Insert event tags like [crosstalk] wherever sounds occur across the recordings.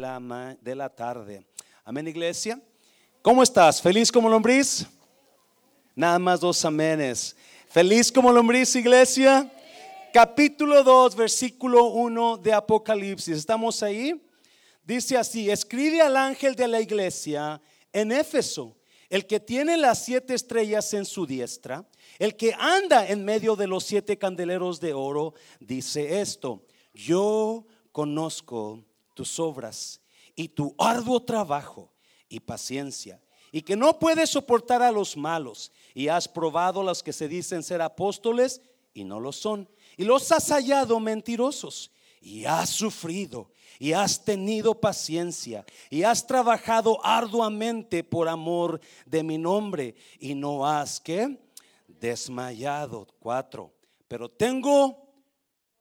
la, de la tarde. Amén, iglesia. ¿Cómo estás? ¿Feliz como lombriz? Nada más dos amenes. ¿Feliz como lombriz, iglesia? Capítulo 2, versículo 1 de Apocalipsis. ¿Estamos ahí? Dice así, escribe al ángel de la iglesia en Éfeso, el que tiene las siete estrellas en su diestra, el que anda en medio de los siete candeleros de oro, dice esto, yo conozco tus obras y tu arduo trabajo y paciencia, y que no puedes soportar a los malos, y has probado los que se dicen ser apóstoles y no lo son, y los has hallado mentirosos, y has sufrido, y has tenido paciencia, y has trabajado arduamente por amor de mi nombre, y no has que desmayado. Cuatro, pero tengo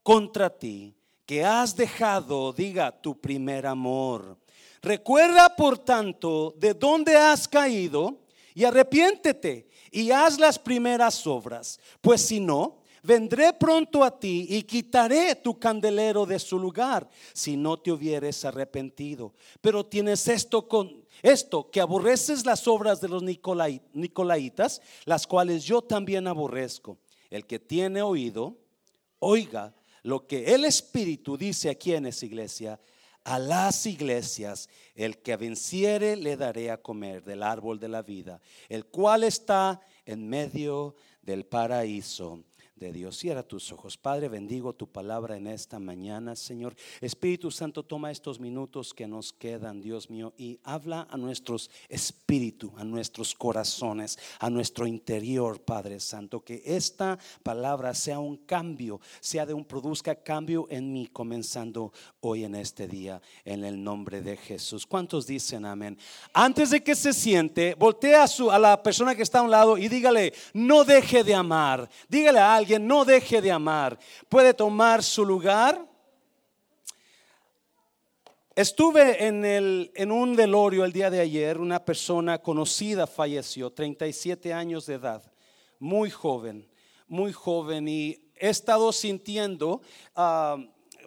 contra ti que has dejado, diga, tu primer amor. Recuerda, por tanto, de dónde has caído y arrepiéntete y haz las primeras obras, pues si no, vendré pronto a ti y quitaré tu candelero de su lugar si no te hubieres arrepentido. Pero tienes esto con esto que aborreces las obras de los nicolaitas, las cuales yo también aborrezco. El que tiene oído, oiga lo que el Espíritu dice aquí en iglesia, a las iglesias, el que venciere le daré a comer del árbol de la vida, el cual está en medio del paraíso de Dios. Cierra tus ojos. Padre, bendigo tu palabra en esta mañana, Señor. Espíritu Santo, toma estos minutos que nos quedan, Dios mío, y habla a nuestros espíritus, a nuestros corazones, a nuestro interior, Padre Santo. Que esta palabra sea un cambio, sea de un produzca cambio en mí, comenzando hoy en este día, en el nombre de Jesús. ¿Cuántos dicen amén? Antes de que se siente, voltea a, su, a la persona que está a un lado y dígale, no deje de amar. Dígale a alguien no deje de amar, puede tomar su lugar. Estuve en, el, en un velorio el día de ayer, una persona conocida falleció, 37 años de edad, muy joven, muy joven, y he estado sintiendo ah,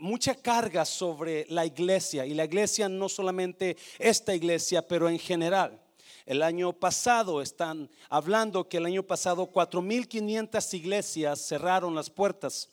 mucha carga sobre la iglesia, y la iglesia no solamente esta iglesia, pero en general. El año pasado están hablando que el año pasado 4.500 iglesias cerraron las puertas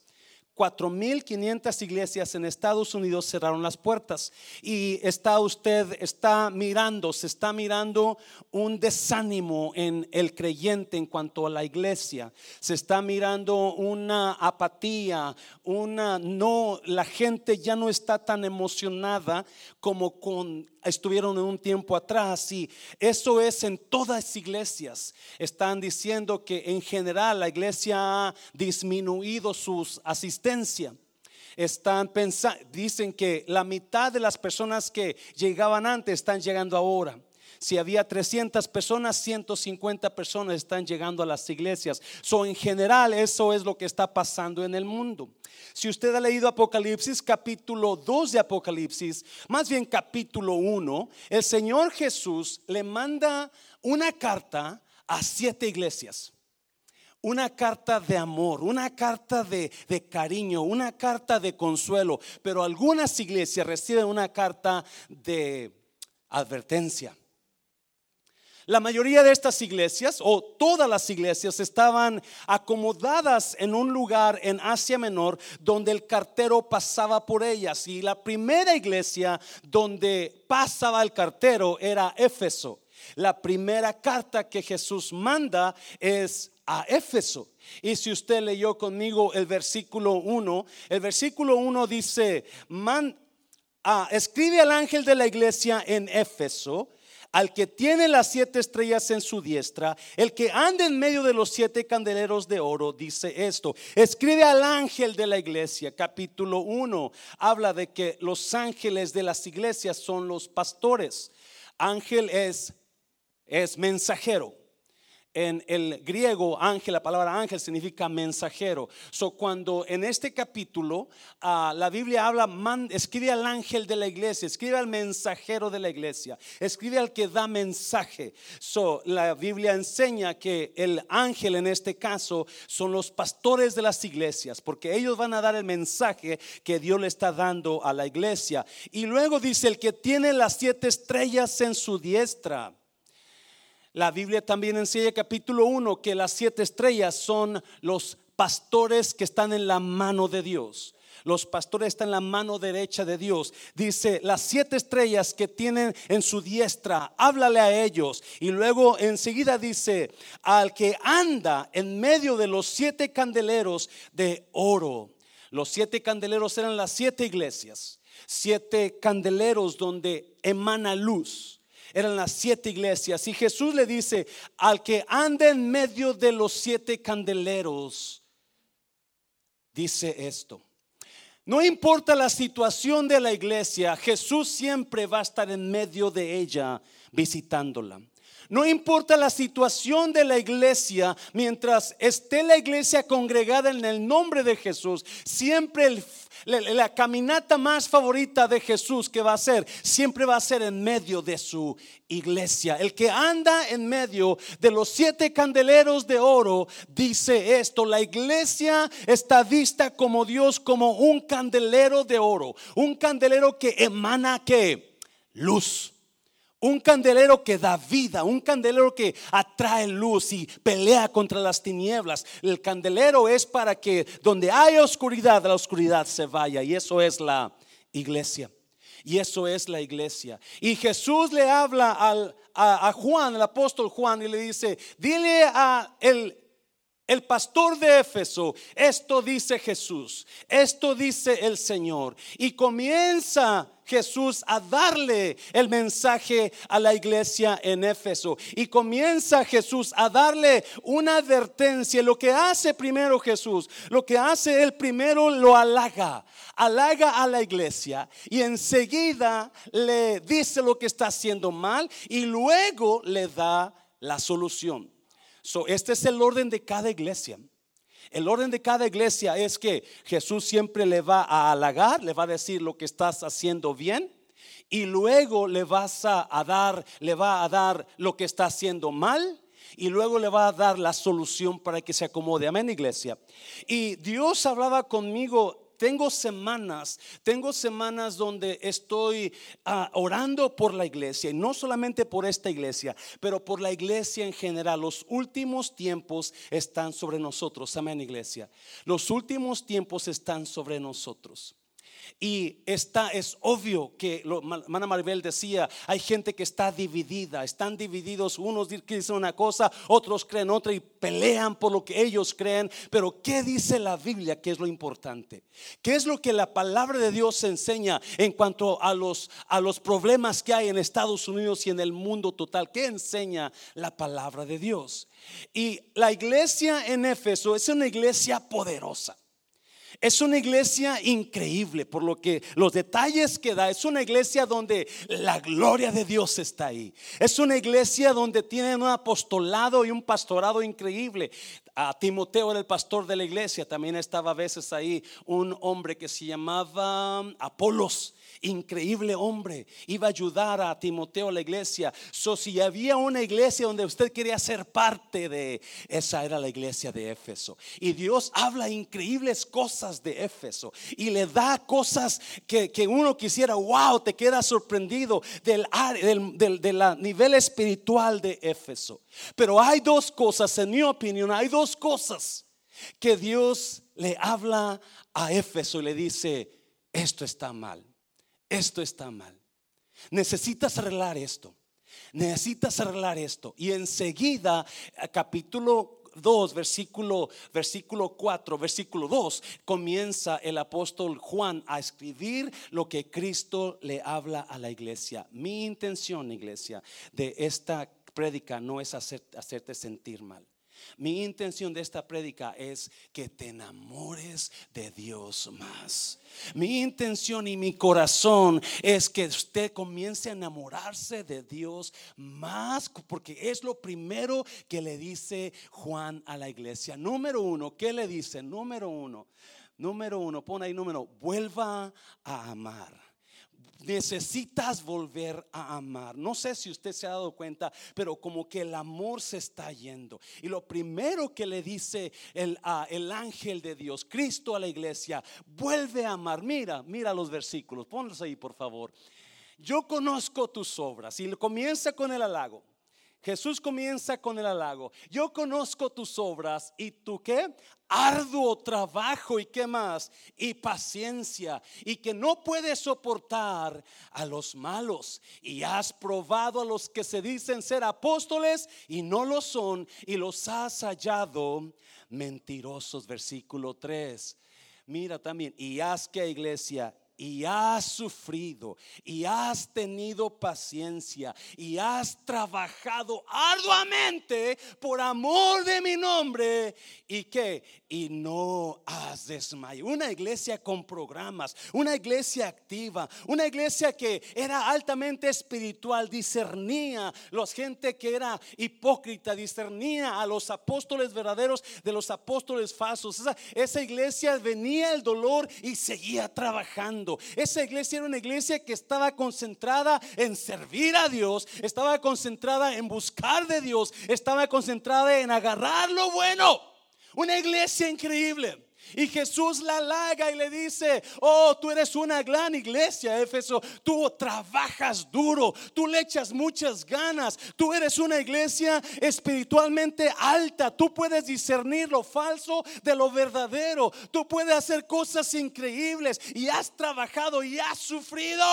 4.500 iglesias en Estados Unidos cerraron las puertas y está usted, está mirando, se está mirando un desánimo en el creyente en cuanto a la iglesia. Se está mirando una apatía, una no, la gente ya no está tan emocionada como con estuvieron en un tiempo atrás y eso es en todas las iglesias. Están diciendo que en general la iglesia ha disminuido su Están pensando, dicen que la mitad de las personas que llegaban antes están llegando ahora. Si había 300 personas, 150 personas están llegando a las iglesias. So, en general, eso es lo que está pasando en el mundo. Si usted ha leído Apocalipsis, capítulo 2 de Apocalipsis, más bien capítulo 1, el Señor Jesús le manda una carta a siete iglesias una carta de amor, una carta de, de, cariño, una carta de consuelo, pero algunas iglesias reciben una carta de advertencia. La mayoría de estas iglesias, o todas las iglesias, estaban acomodadas en un lugar en Asia Menor donde el cartero pasaba por ellas. Y la primera iglesia donde pasaba el cartero era Éfeso. La primera carta que Jesús manda es a Éfeso. Y si usted leyó conmigo el versículo 1, el versículo 1 dice, ah, escribe al ángel de la iglesia en Éfeso al que tiene las siete estrellas en su diestra, el que anda en medio de los siete candeleros de oro, dice esto. Escribe al ángel de la iglesia, capítulo 1, habla de que los ángeles de las iglesias son los pastores. Ángel es, es mensajero. En el griego, ángel, la palabra ángel significa mensajero. So, cuando en este capítulo ah, la Biblia habla, escribe al ángel de la iglesia, escribe al mensajero de la iglesia, escribe al que da mensaje. So, la Biblia enseña que el ángel en este caso son los pastores de las iglesias, porque ellos van a dar el mensaje que Dios le está dando a la iglesia. Y luego dice el que tiene las siete estrellas en su diestra. La Biblia también enseña capítulo 1 que las siete estrellas son los pastores que están en la mano de Dios. Los pastores están en la mano derecha de Dios. Dice, las siete estrellas que tienen en su diestra, háblale a ellos. Y luego enseguida dice, al que anda en medio de los siete candeleros de oro. Los siete candeleros eran las siete iglesias, siete candeleros donde emana luz eran las siete iglesias. Y Jesús le dice, al que anda en medio de los siete candeleros, dice esto. No importa la situación de la iglesia, Jesús siempre va a estar en medio de ella visitándola. No importa la situación de la iglesia, mientras esté la iglesia congregada en el nombre de Jesús, siempre la, caminata más favorita de Jesús que va a ser, siempre va a ser en medio de su iglesia. El que anda en medio de los siete candeleros de oro dice esto, la iglesia está vista como Dios, como un candelero de oro, un candelero que emana que luz. Un candelero que da vida, un candelero que atrae luz y pelea contra las tinieblas. El candelero es para que donde hay oscuridad, la oscuridad se vaya. Y eso es la iglesia. Y eso es la iglesia. Y Jesús le habla al, a, Juan, el apóstol Juan, y le dice, dile a el el pastor de Éfeso, esto dice Jesús, esto dice el Señor. Y comienza Jesús a darle el mensaje a la iglesia en Éfeso. Y comienza Jesús a darle una advertencia. Lo que hace primero Jesús, lo que hace él primero lo halaga, halaga a la iglesia y enseguida le dice lo que está haciendo mal y luego le da la solución este es el orden de cada iglesia. El orden de cada iglesia es que Jesús siempre le va a halagar, le va a decir lo que estás haciendo bien y luego le vas a, dar, le va a dar lo que está haciendo mal y luego le va a dar la solución para que se acomode. Amén, iglesia. Y Dios hablaba conmigo tengo semanas, tengo semanas donde estoy ah, orando por la iglesia, y no solamente por esta iglesia, pero por la iglesia en general. Los últimos tiempos están sobre nosotros, amén iglesia. Los últimos tiempos están sobre nosotros. Y está, es obvio que, lo, Mana Maribel decía, hay gente que está dividida, están divididos, unos dicen una cosa, otros creen otra y pelean por lo que ellos creen. Pero ¿qué dice la Biblia que es lo importante? ¿Qué es lo que la palabra de Dios enseña en cuanto a los, a los problemas que hay en Estados Unidos y en el mundo total? ¿Qué enseña la palabra de Dios? Y la iglesia en Éfeso es una iglesia poderosa. Es una iglesia increíble por lo que los detalles que da. Es una iglesia donde la gloria de Dios está ahí. Es una iglesia donde tienen un apostolado y un pastorado increíble. Timoteo era el pastor de la iglesia. También estaba a veces ahí un hombre que se llamaba Apolos increíble hombre, iba a ayudar a Timoteo a la iglesia. So, si había una iglesia donde usted quería ser parte de, esa era la iglesia de Éfeso. Y Dios habla increíbles cosas de Éfeso y le da cosas que, uno quisiera, wow, te queda sorprendido del, del, del nivel espiritual de Éfeso. Pero hay dos cosas, en mi opinión, hay dos cosas que Dios le habla a Éfeso y le dice, esto está mal esto está mal. Necesitas arreglar esto. Necesitas arreglar esto. Y enseguida, capítulo 2, versículo, versículo 4, versículo 2, comienza el apóstol Juan a escribir lo que Cristo le habla a la iglesia. Mi intención, iglesia, de esta prédica no es hacerte sentir mal. Mi intención de esta prédica es que te enamores de Dios más. Mi intención y mi corazón es que usted comience a enamorarse de Dios más, porque es lo primero que le dice Juan a la iglesia. Número uno, ¿qué le dice? Número uno, número uno, pon ahí número, vuelva a amar necesitas volver a amar. No sé si usted se ha dado cuenta, pero como que el amor se está yendo. Y lo primero que le dice el, el ángel de Dios, Cristo a la iglesia, vuelve a amar. Mira, mira los versículos, ponlos ahí por favor. Yo conozco tus obras y comienza con el halago. Jesús comienza con el halago. Yo conozco tus obras y tú qué? Arduo trabajo y qué más? Y paciencia y que no puedes soportar a los malos y has probado a los que se dicen ser apóstoles y no lo son y los has hallado mentirosos. Versículo 3. Mira también, y haz que iglesia y has sufrido y has tenido paciencia y has trabajado arduamente por amor de mi nombre y que y no has desmayado. Una iglesia con programas, una iglesia activa, una iglesia que era altamente espiritual, discernía los gente que era hipócrita, discernía a los apóstoles verdaderos de los apóstoles falsos. Esa, esa iglesia venía el dolor y seguía trabajando. Esa iglesia era una iglesia que estaba concentrada en servir a Dios, estaba concentrada en buscar de Dios, estaba concentrada en agarrar lo bueno. Una iglesia increíble. Y Jesús la halaga y le dice, oh, tú eres una gran iglesia, Éfeso, tú trabajas duro, tú le echas muchas ganas, tú eres una iglesia espiritualmente alta, tú puedes discernir lo falso de lo verdadero, tú puedes hacer cosas increíbles y has trabajado y has sufrido.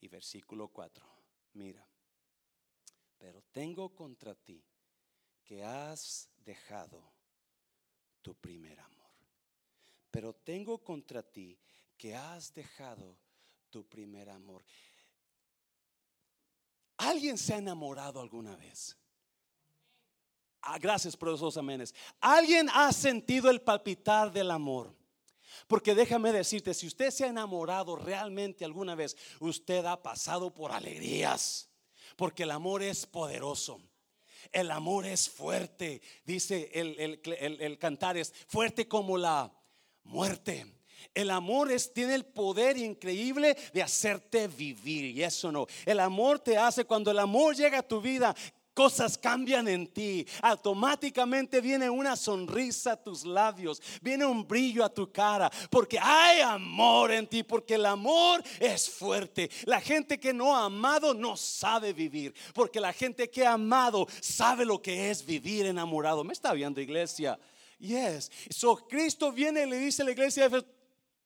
Y versículo 4, mira, pero tengo contra ti que has dejado tu primer amor. Pero tengo contra ti que has dejado tu primer amor. ¿Alguien se ha enamorado alguna vez? Ah, gracias por esos amenes. ¿Alguien ha sentido el palpitar del amor? Porque déjame decirte, si usted se ha enamorado realmente alguna vez, usted ha pasado por alegrías. Porque el amor es poderoso. El amor es fuerte, dice el, cantar, es fuerte como la muerte. El amor es, tiene el poder increíble de hacerte vivir. Y eso no. El amor te hace, cuando el amor llega a tu vida, cosas cambian en ti. Automáticamente viene una sonrisa a tus labios, viene un brillo a tu cara, porque hay amor en ti, porque el amor es fuerte. La gente que no ha amado no sabe vivir, porque la gente que ha amado sabe lo que es vivir enamorado. ¿Me está viendo iglesia? Yes. So Cristo viene y le dice a la iglesia,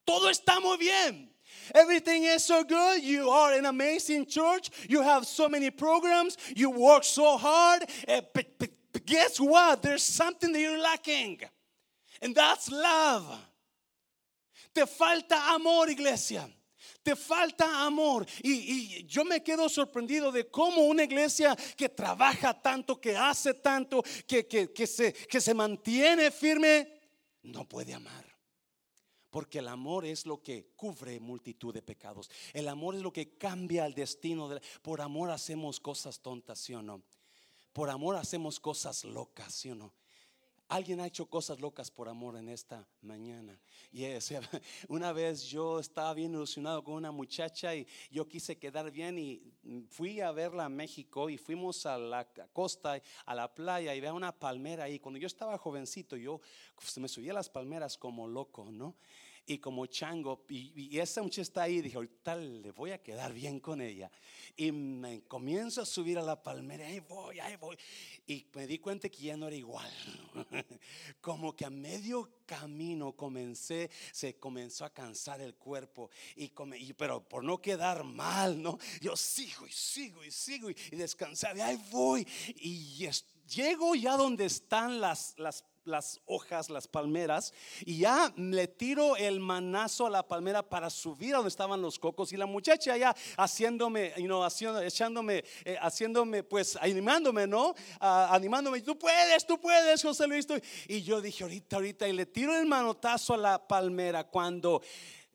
todo está muy bien. Everything is so good. You are an amazing church. You have so many programs. You work so hard. But, but, but guess what? There's something that you're lacking. And that's love. Te falta amor, iglesia. Te falta amor. Y, y, yo me quedo sorprendido de cómo una iglesia que trabaja tanto, que hace tanto, que, que, que, se, que se mantiene firme, no puede amar. Porque el amor es lo que cubre multitud de pecados. El amor es lo que cambia el destino. por amor hacemos cosas tontas, ¿sí o no? Por amor hacemos cosas locas, ¿sí o no? Alguien ha hecho cosas locas por amor en esta mañana. Y [laughs] una vez yo estaba bien ilusionado con una muchacha y yo quise quedar bien y fui a verla a México y fuimos a la costa, a la playa y veo una palmera ahí. Cuando yo estaba jovencito, yo me subía a las palmeras como loco, ¿no? Y como chango. Y, esa muchacha está ahí. Dije, ahorita le voy a quedar bien con ella. Y me comienzo a subir a la palmera. Ahí voy, ahí voy. Y me di cuenta que ya no era igual. [laughs] como que a medio camino comencé, se comenzó a cansar el cuerpo. Y, pero por no quedar mal, ¿no? Yo sigo y sigo y sigo y, y descansar. Y ahí voy. Y llego ya donde están las, las las hojas, las palmeras, y ya le tiro el manazo a la palmera para subir a donde estaban los cocos. Y la muchacha ya haciéndome, haciendo, echándome, eh, haciéndome, pues animándome, ¿no? Ah, animándome, tú puedes, tú puedes, José Luis. Y yo dije, ahorita, ahorita, y le tiro el manotazo a la palmera cuando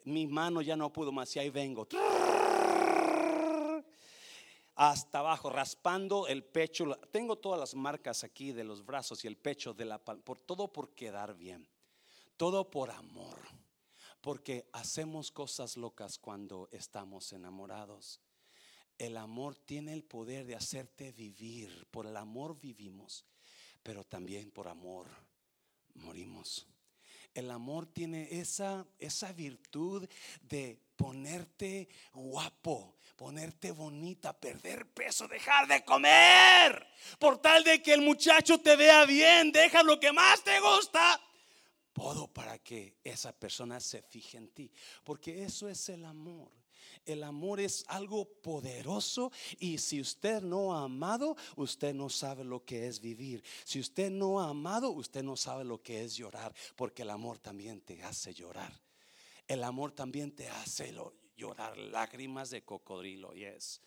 mi mano ya no pudo más, y ahí vengo hasta abajo, raspando el pecho. Tengo todas las marcas aquí de los brazos y el pecho de la por todo por quedar bien. Todo por amor. Porque hacemos cosas locas cuando estamos enamorados. El amor tiene el poder de hacerte vivir. Por el amor vivimos, pero también por amor morimos. El amor tiene esa, esa virtud de ponerte guapo, ponerte bonita, perder peso, dejar de comer, por tal de que el muchacho te vea bien, deja lo que más te gusta. Todo para que esa persona se fije en ti, porque eso es el amor. El amor es algo poderoso y si usted no ha amado, usted no sabe lo que es vivir. Si usted no ha amado, usted no sabe lo que es llorar, porque el amor también te hace llorar. El amor también te hace llorar lágrimas de cocodrilo, es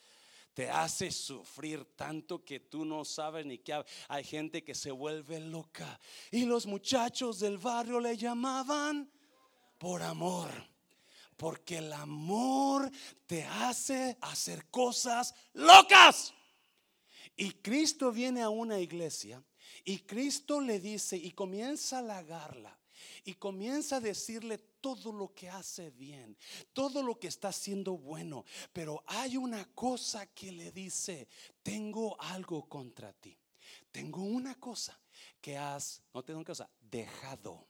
Te hace sufrir tanto que tú no sabes ni qué. Hay gente que se vuelve loca. Y los muchachos del barrio le llamaban por amor. Porque el amor te hace hacer cosas locas. Y Cristo viene a una iglesia y Cristo le dice y comienza a halagarla y comienza a decirle todo lo que hace bien, todo lo que está haciendo bueno. Pero hay una cosa que le dice, tengo algo contra ti. Tengo una cosa que has, no tengo cosa, dejado.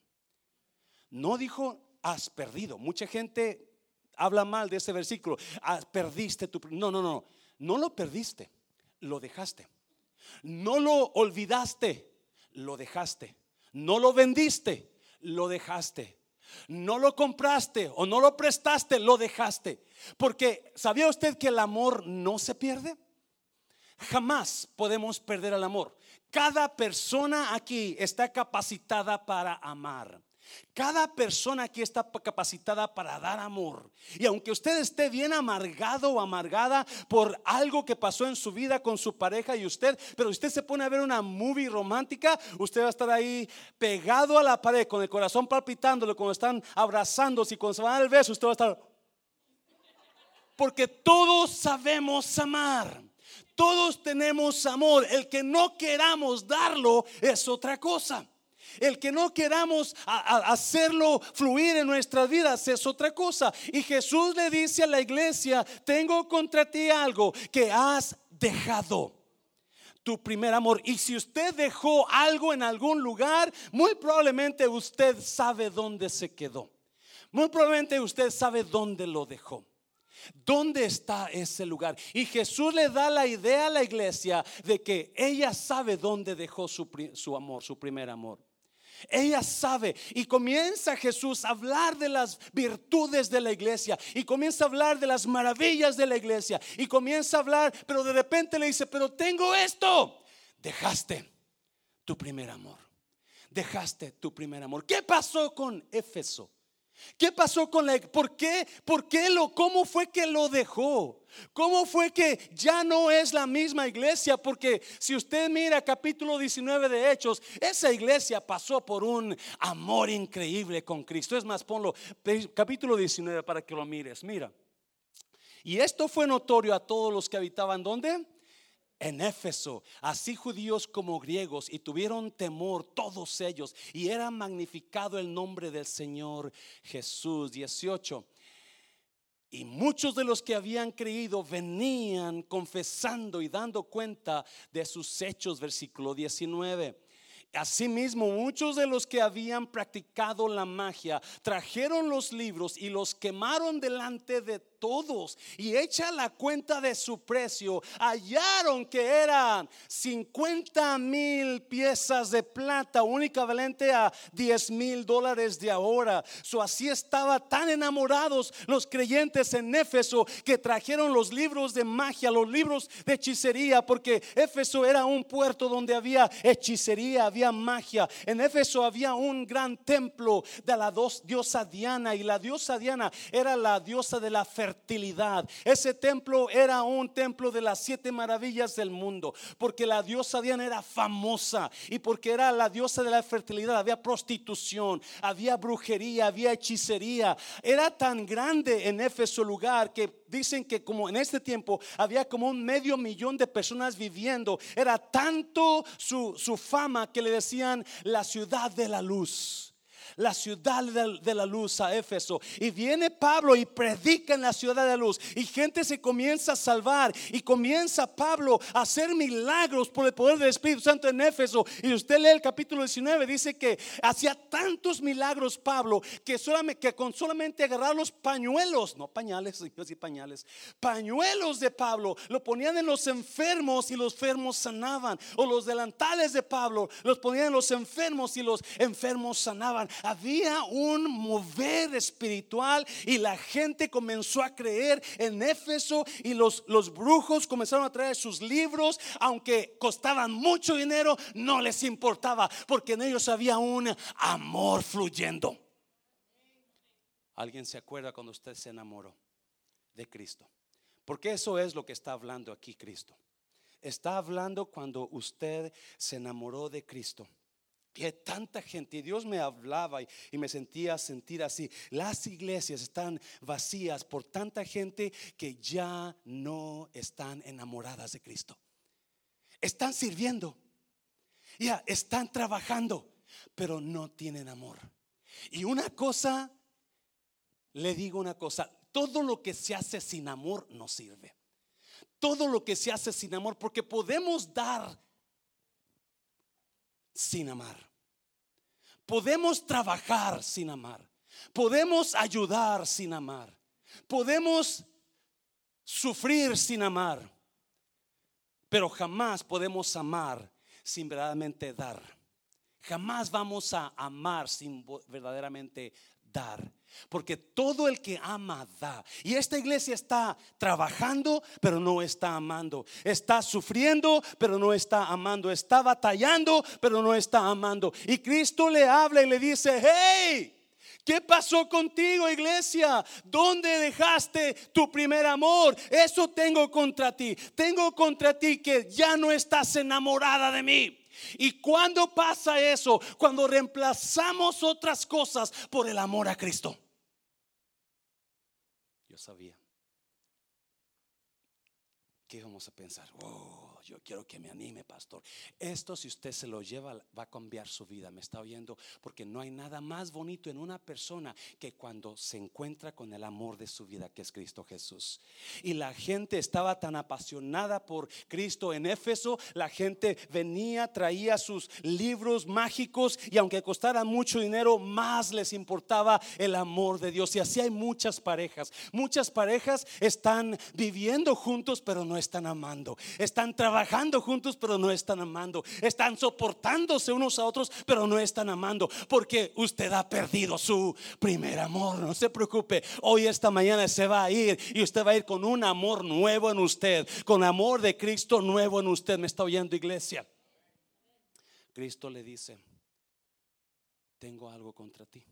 No dijo, has perdido. Mucha gente habla mal de ese versículo. Ah, perdiste tu... No, no, no. No lo perdiste, lo dejaste. No lo olvidaste, lo dejaste. No lo vendiste, lo dejaste. No lo compraste o no lo prestaste, lo dejaste. Porque ¿sabía usted que el amor no se pierde? Jamás podemos perder el amor. Cada persona aquí está capacitada para amar. Cada persona aquí está capacitada para dar amor. Y aunque usted esté bien amargado o amargada por algo que pasó en su vida con su pareja y usted, pero usted se pone a ver una movie romántica, usted va a estar ahí pegado a la pared con el corazón palpitándole cuando están abrazándose y cuando se van a dar el beso, usted va a estar... Porque todos sabemos amar. Todos tenemos amor. El que no queramos darlo es otra cosa. El que no queramos hacerlo fluir en nuestras vidas es otra cosa. Y Jesús le dice a la iglesia, tengo contra ti algo que has dejado. Tu primer amor. Y si usted dejó algo en algún lugar, muy probablemente usted sabe dónde se quedó. Muy probablemente usted sabe dónde lo dejó. ¿Dónde está ese lugar? Y Jesús le da la idea a la iglesia de que ella sabe dónde dejó su, su amor, su primer amor. Ella sabe y comienza Jesús a hablar de las virtudes de la iglesia y comienza a hablar de las maravillas de la iglesia y comienza a hablar, pero de repente le dice, pero tengo esto. Dejaste tu primer amor. Dejaste tu primer amor. ¿Qué pasó con Éfeso? ¿Qué pasó con la por qué? ¿Por qué lo cómo fue que lo dejó? ¿Cómo fue que ya no es la misma iglesia? Porque si usted mira capítulo 19 de Hechos, esa iglesia pasó por un amor increíble con Cristo. Es más, ponlo capítulo 19 para que lo mires. Mira. Y esto fue notorio a todos los que habitaban en Éfeso, así judíos como griegos, y tuvieron temor todos ellos, y era magnificado el nombre del Señor Jesús. 18. Muchos de los que habían creído venían confesando y dando cuenta de sus hechos, versículo 19. Asimismo, muchos de los que habían practicado la magia trajeron los libros y los quemaron delante de todos. Y echa la cuenta de su precio. Hallaron que eran 50 mil piezas de plata, única valente a 10 mil dólares de ahora. Así estaba tan enamorados los creyentes en Éfeso que trajeron los libros de magia, los libros de hechicería, porque Éfeso era un puerto donde había hechicería, había magia. En Éfeso había un gran templo de la diosa Diana y la diosa Diana era la diosa de la fertilidad. Ese templo era un templo de las siete maravillas del mundo, porque la diosa Diana era famosa y porque era la diosa de la fertilidad. Había prostitución, había brujería, había hechicería. Era tan grande en Éfeso lugar que dicen que como en este tiempo había como un medio millón de personas viviendo. Era tanto su, su fama que le decían la ciudad de la luz la ciudad de la luz a Éfeso. Y viene Pablo y predica en la ciudad de la luz. Y gente se comienza a salvar. Y comienza Pablo a hacer milagros por el poder del Espíritu Santo en Éfeso. Y usted lee el capítulo 19, dice que hacía tantos milagros Pablo que, solamente, que con solamente agarrar los pañuelos, no pañales, [laughs] y pañales, pañuelos de Pablo, lo ponían en los enfermos y los enfermos sanaban. O los delantales de Pablo los ponían en los enfermos y los enfermos sanaban había un mover espiritual y la gente comenzó a creer en Éfeso y los, los brujos comenzaron a traer sus libros, aunque costaban mucho dinero, no les importaba porque en ellos había un amor fluyendo. ¿Alguien se acuerda cuando usted se enamoró de Cristo? Porque eso es lo que está hablando aquí Cristo. Está hablando cuando usted se enamoró de Cristo y tanta gente, y Dios me hablaba y, me sentía sentir así. Las iglesias están vacías por tanta gente que ya no están enamoradas de Cristo. Están sirviendo, ya están trabajando, pero no tienen amor. Y una cosa, le digo una cosa, todo lo que se hace sin amor no sirve. Todo lo que se hace sin amor, porque podemos dar sin amar. Podemos trabajar sin amar. Podemos ayudar sin amar. Podemos sufrir sin amar. Pero jamás podemos amar sin verdaderamente dar. Jamás vamos a amar sin verdaderamente dar. Porque todo el que ama da. Y esta iglesia está trabajando, pero no está amando. Está sufriendo, pero no está amando. Está batallando, pero no está amando. Y Cristo le habla y le dice, hey. ¿Qué pasó contigo, iglesia? ¿Dónde dejaste tu primer amor? Eso tengo contra ti. Tengo contra ti que ya no estás enamorada de mí. ¿Y cuando pasa eso? Cuando reemplazamos otras cosas por el amor a Cristo. Yo sabía que íbamos a pensar, yo quiero que me anime, pastor. Esto si usted se lo lleva va a cambiar su vida, me está oyendo, porque no hay nada más bonito en una persona que cuando se encuentra con el amor de su vida, que es Cristo Jesús. Y la gente estaba tan apasionada por Cristo en Éfeso, la gente venía, traía sus libros mágicos y aunque costara mucho dinero, más les importaba el amor de Dios. Y así hay muchas parejas. Muchas parejas están viviendo juntos, pero no están amando. Están trabajando trabajando juntos, pero no están amando. Están soportándose unos a otros, pero no están amando. Porque usted ha perdido su primer amor. No se preocupe. Hoy, esta mañana, se va a ir y usted va a ir con un amor nuevo en usted. Con amor de Cristo nuevo en usted. ¿Me está oyendo, iglesia? Cristo le dice: Tengo algo contra ti.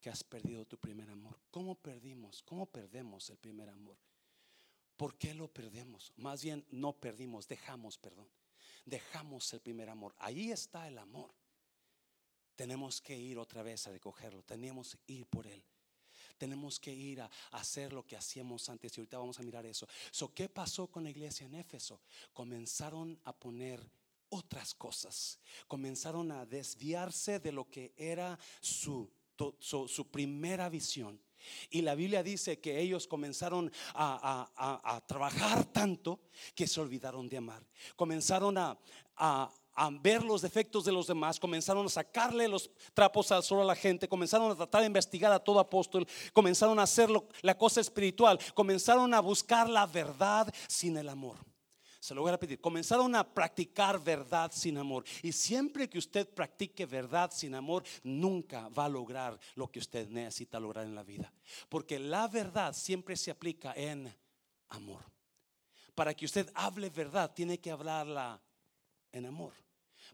Que has perdido tu primer amor. ¿Cómo perdimos? ¿Cómo perdemos el primer amor? ¿Por qué lo perdemos? Más bien no perdimos, dejamos, perdón. Dejamos el primer amor. Ahí está el amor. Tenemos que ir otra vez a recogerlo. Tenemos que ir por él. Tenemos que ir a hacer lo que hacíamos antes. Y ahorita vamos a mirar eso. ¿Qué pasó con la iglesia en Éfeso? Comenzaron a poner otras cosas. Comenzaron a desviarse de lo que era su, su primera visión. Y la Biblia dice que ellos comenzaron a, trabajar tanto que se olvidaron de amar. Comenzaron a, ver los defectos de los demás, comenzaron a sacarle los trapos al sol a la gente, comenzaron a tratar de investigar a todo apóstol, comenzaron a hacer la cosa espiritual, comenzaron a buscar la verdad sin el amor. Se lo voy a repetir. Comenzaron a practicar verdad sin amor. Y siempre que usted practique verdad sin amor, nunca va a lograr lo que usted necesita lograr en la vida. Porque la verdad siempre se aplica en amor. Para que usted hable verdad, tiene que hablarla en amor.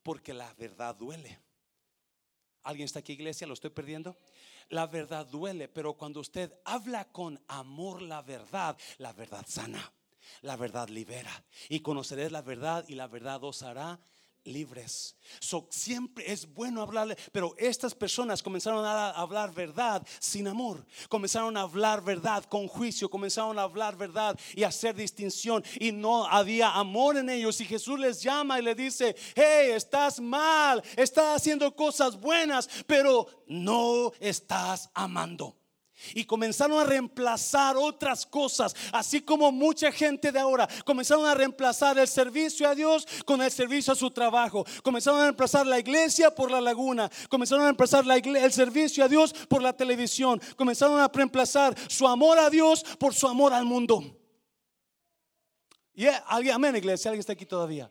Porque la verdad duele. ¿Alguien está aquí, iglesia? ¿Lo estoy perdiendo? La verdad duele, pero cuando usted habla con amor la verdad, la verdad sana. La verdad libera. Y conoceréis la verdad y la verdad os hará libres. So, siempre es bueno hablarle, pero estas personas comenzaron a hablar verdad sin amor. Comenzaron a hablar verdad con juicio, comenzaron a hablar verdad y hacer distinción y no había amor en ellos y Jesús les llama y le dice, "Hey, estás mal, estás haciendo cosas buenas, pero no estás amando." Y comenzaron a reemplazar otras cosas, así como mucha gente de ahora comenzaron a reemplazar el servicio a Dios con el servicio a su trabajo. Comenzaron a reemplazar la iglesia por la laguna. Comenzaron a reemplazar el servicio a Dios por la televisión. Comenzaron a reemplazar su amor a Dios por su amor al mundo. y amén, iglesia. Alguien está aquí todavía.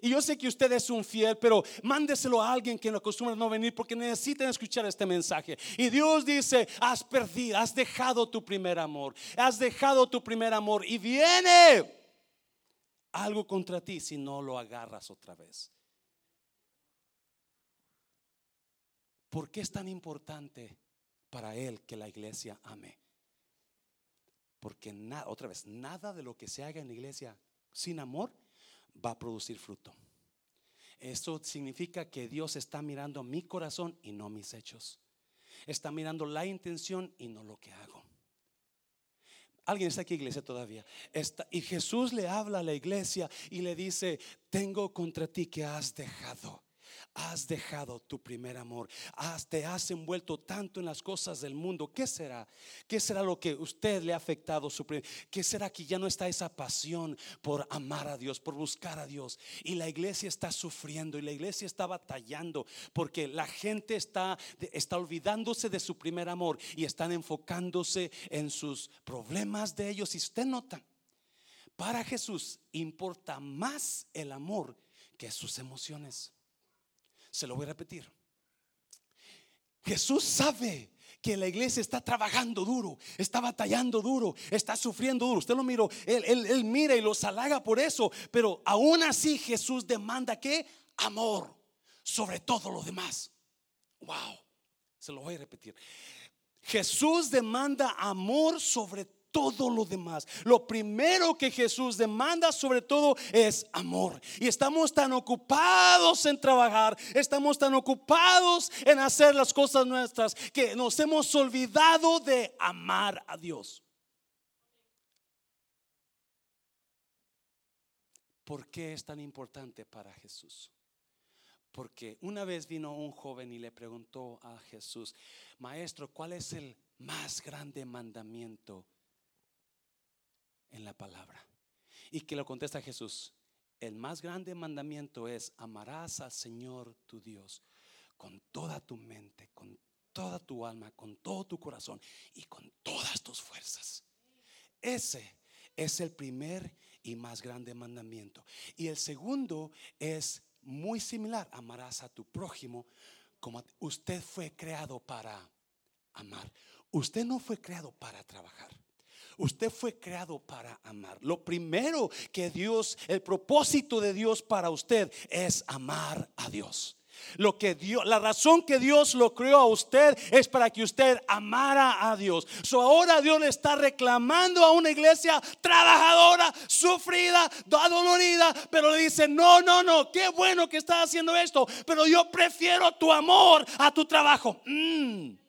Y yo sé que usted es un fiel, pero mándeselo a alguien que no acostumbra no venir porque necesitan escuchar este mensaje. Y Dios dice, has perdido, has dejado tu primer amor, has dejado tu primer amor y viene algo contra ti si no lo agarras otra vez. ¿Por qué es tan importante para Él que la iglesia ame? Porque otra vez, nada de lo que se haga en la iglesia sin amor va a producir fruto. Esto significa que Dios está mirando mi corazón y no mis hechos. Está mirando la intención y no lo que hago. Alguien está aquí, iglesia, todavía. y Jesús le habla a la iglesia y le dice, tengo contra ti que has dejado has dejado tu primer amor, te has envuelto tanto en las cosas del mundo. ¿Qué será? ¿Qué será lo que usted le ha afectado? Su ¿Qué será que ya no está esa pasión por amar a Dios, por buscar a Dios? Y la iglesia está sufriendo y la iglesia está batallando porque la gente está, está olvidándose de su primer amor y están enfocándose en sus problemas de ellos. Y usted nota, para Jesús importa más el amor que sus emociones. Se lo voy a repetir. Jesús sabe que la iglesia está trabajando duro, está batallando duro, está sufriendo duro. Usted lo miró, él, él, mira y los halaga por eso, pero aún así Jesús demanda que amor sobre todo lo demás. Wow, se lo voy a repetir. Jesús demanda amor sobre todo lo demás. Lo primero que Jesús demanda sobre todo es amor. Y estamos tan ocupados en trabajar, estamos tan ocupados en hacer las cosas nuestras que nos hemos olvidado de amar a Dios. ¿Por qué es tan importante para Jesús? Porque una vez vino un joven y le preguntó a Jesús, Maestro, ¿cuál es el más grande mandamiento en la palabra. Y que lo contesta Jesús, el más grande mandamiento es amarás al Señor tu Dios con toda tu mente, con toda tu alma, con todo tu corazón y con todas tus fuerzas. Ese es el primer y más grande mandamiento. Y el segundo es muy similar, amarás a tu prójimo como usted fue creado para amar. Usted no fue creado para trabajar. Usted fue creado para amar. Lo primero que Dios, el propósito de Dios para usted es amar a Dios. Lo que Dios, la razón que Dios lo creó a usted es para que usted amara a Dios. So ahora Dios le está reclamando a una iglesia trabajadora, sufrida, dolorida, pero le dice, no, no, no, qué bueno que estás haciendo esto, pero yo prefiero tu amor a tu trabajo. Mm.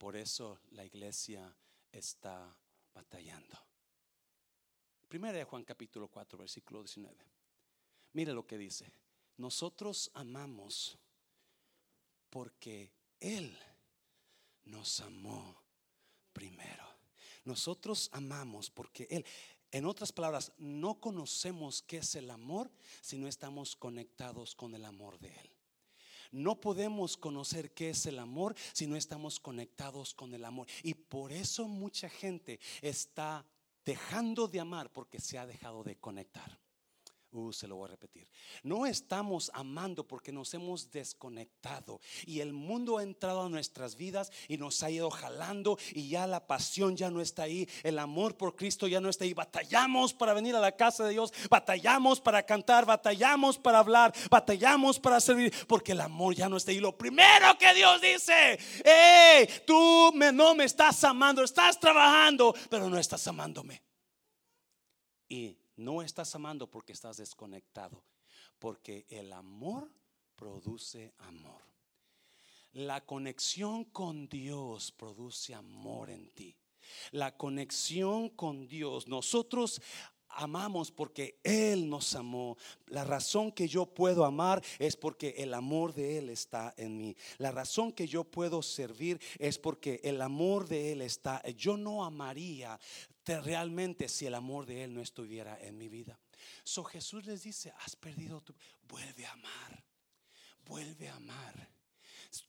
Por eso la iglesia está batallando. Primera de Juan capítulo 4, versículo 19. Mire lo que dice. Nosotros amamos porque Él nos amó primero. Nosotros amamos porque Él, en otras palabras, no conocemos qué es el amor si no estamos conectados con el amor de Él. No podemos conocer qué es el amor si no estamos conectados con el amor. Y por eso mucha gente está dejando de amar porque se ha dejado de conectar. Uh, se lo voy a repetir. No estamos amando porque nos hemos desconectado y el mundo ha entrado a nuestras vidas y nos ha ido jalando y ya la pasión ya no está ahí, el amor por Cristo ya no está ahí. Batallamos para venir a la casa de Dios, batallamos para cantar, batallamos para hablar, batallamos para servir porque el amor ya no está ahí. Lo primero que Dios dice, hey, tú me, no me estás amando, estás trabajando, pero no estás amándome. Y no estás amando porque estás desconectado, porque el amor produce amor. La conexión con Dios produce amor en ti. La conexión con Dios, nosotros amamos porque Él nos amó. La razón que yo puedo amar es porque el amor de Él está en mí. La razón que yo puedo servir es porque el amor de Él está. Yo no amaría realmente si el amor de Él no estuviera en mi vida. So Jesús les dice, has perdido tu... Vuelve a amar, vuelve a amar.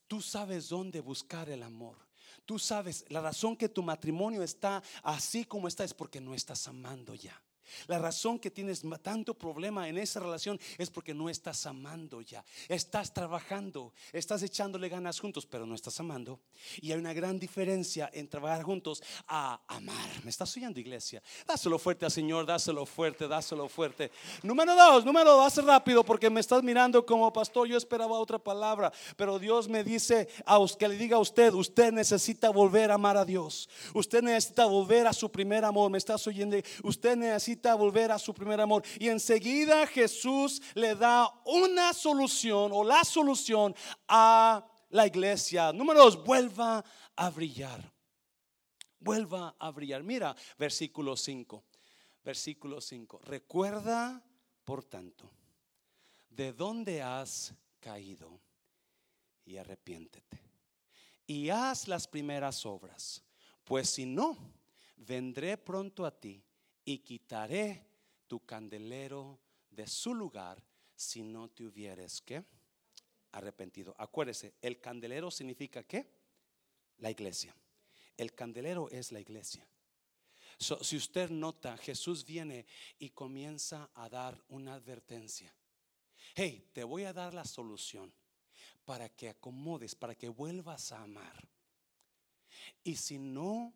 Tú sabes dónde buscar el amor. Tú sabes, la razón que tu matrimonio está así como está es porque no estás amando ya. La razón que tienes tanto problema en esa relación es porque no estás amando ya. Estás trabajando, estás echándole ganas juntos, pero no estás amando. Y hay una gran diferencia en trabajar juntos a amar. ¿Me estás oyendo, iglesia? Dáselo fuerte al Señor, dáselo fuerte, dáselo fuerte. Número dos, número dos, rápido porque me estás mirando como pastor. Yo esperaba otra palabra, pero Dios me dice a que le diga a usted, usted necesita volver a amar a Dios. Usted necesita volver a su primer amor. ¿Me estás oyendo? Usted necesita volver a su primer amor. Y enseguida Jesús le da una solución o la solución a la iglesia. Número dos, vuelva a brillar. Vuelva a brillar. Mira, versículo 5. Versículo 5. Recuerda, por tanto, de dónde has caído y arrepiéntete. Y haz las primeras obras, pues si no, vendré pronto a ti y quitaré tu candelero de su lugar si no te hubieres que arrepentido. Acuérdese, el candelero significa qué? La iglesia. El candelero es la iglesia. si usted nota, Jesús viene y comienza a dar una advertencia. Hey, te voy a dar la solución para que acomodes, para que vuelvas a amar. Y si no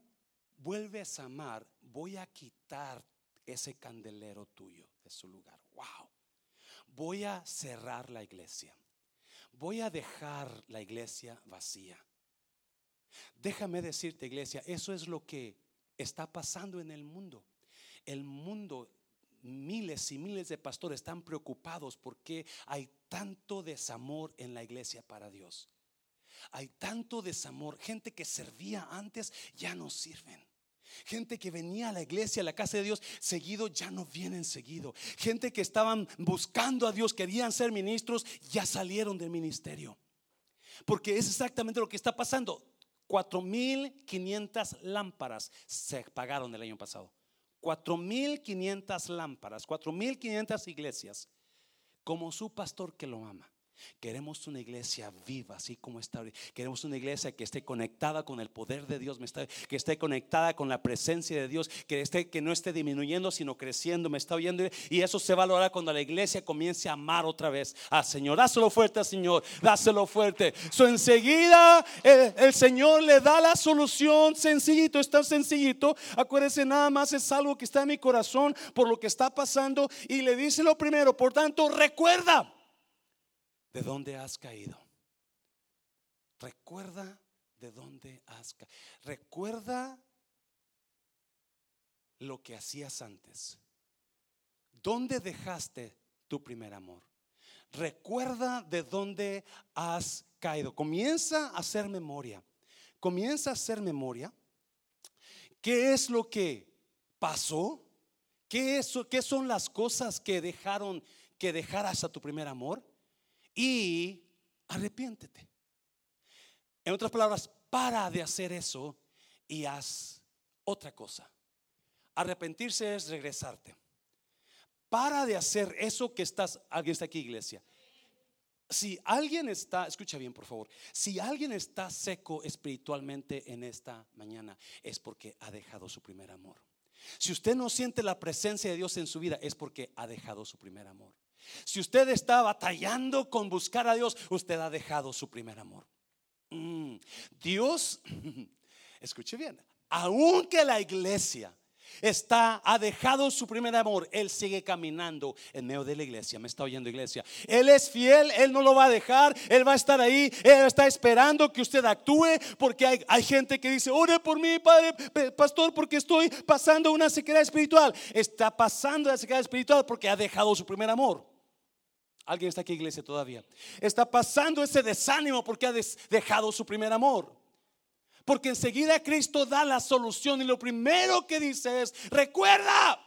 vuelves a amar, voy a quitar ese candelero tuyo de su lugar. Wow. Voy a cerrar la iglesia. Voy a dejar la iglesia vacía. Déjame decirte, iglesia, eso es lo que está pasando en el mundo. El mundo, miles y miles de pastores están preocupados porque hay tanto desamor en la iglesia para Dios. Hay tanto desamor. Gente que servía antes ya no sirven. Gente que venía a la iglesia, a la casa de Dios, seguido ya no vienen seguido. Gente que estaban buscando a Dios, querían ser ministros, ya salieron del ministerio. Porque es exactamente lo que está pasando. 4.500 lámparas se pagaron el año pasado. 4.500 lámparas, 4.500 iglesias, como su pastor que lo ama. Queremos una iglesia viva, así como está. Queremos una iglesia que esté conectada con el poder de Dios, que esté conectada con la presencia de Dios, que, esté, que no esté disminuyendo, sino creciendo. Me está oyendo. Y eso se valora cuando la iglesia comience a amar otra vez al Señor. Dáselo fuerte al Señor, dáselo fuerte. So, enseguida el, Señor le da la solución sencillito, está sencillito. Acuérdense, nada más es algo que está en mi corazón por lo que está pasando. Y le dice lo primero, por tanto, recuerda de dónde has caído. Recuerda de dónde has caído. Recuerda lo que hacías antes. ¿Dónde dejaste tu primer amor? Recuerda de dónde has caído. Comienza a hacer memoria. Comienza a hacer memoria. ¿Qué es lo que pasó? ¿Qué, es, son las cosas que dejaron que dejaras a tu primer amor? Y arrepiéntete. En otras palabras, para de hacer eso y haz otra cosa. Arrepentirse es regresarte. Para de hacer eso que estás, alguien está aquí iglesia. Si alguien está, escucha bien por favor, si alguien está seco espiritualmente en esta mañana es porque ha dejado su primer amor. Si usted no siente la presencia de Dios en su vida es porque ha dejado su primer amor. Si usted está batallando con buscar a Dios, usted ha dejado su primer amor. Mm, Dios, [laughs] escuche bien, aunque la iglesia está, ha dejado su primer amor, Él sigue caminando en medio de la iglesia. Me está oyendo iglesia. Él es fiel, Él no lo va a dejar, Él va a estar ahí, Él está esperando que usted actúe, porque hay, hay gente que dice, ore por mí, padre, pastor, porque estoy pasando una sequedad espiritual. Está pasando la sequedad espiritual porque ha dejado su primer amor. Alguien está aquí, iglesia, todavía. Está pasando ese desánimo porque ha dejado su primer amor. Porque enseguida Cristo da la solución y lo primero que dice es, recuerda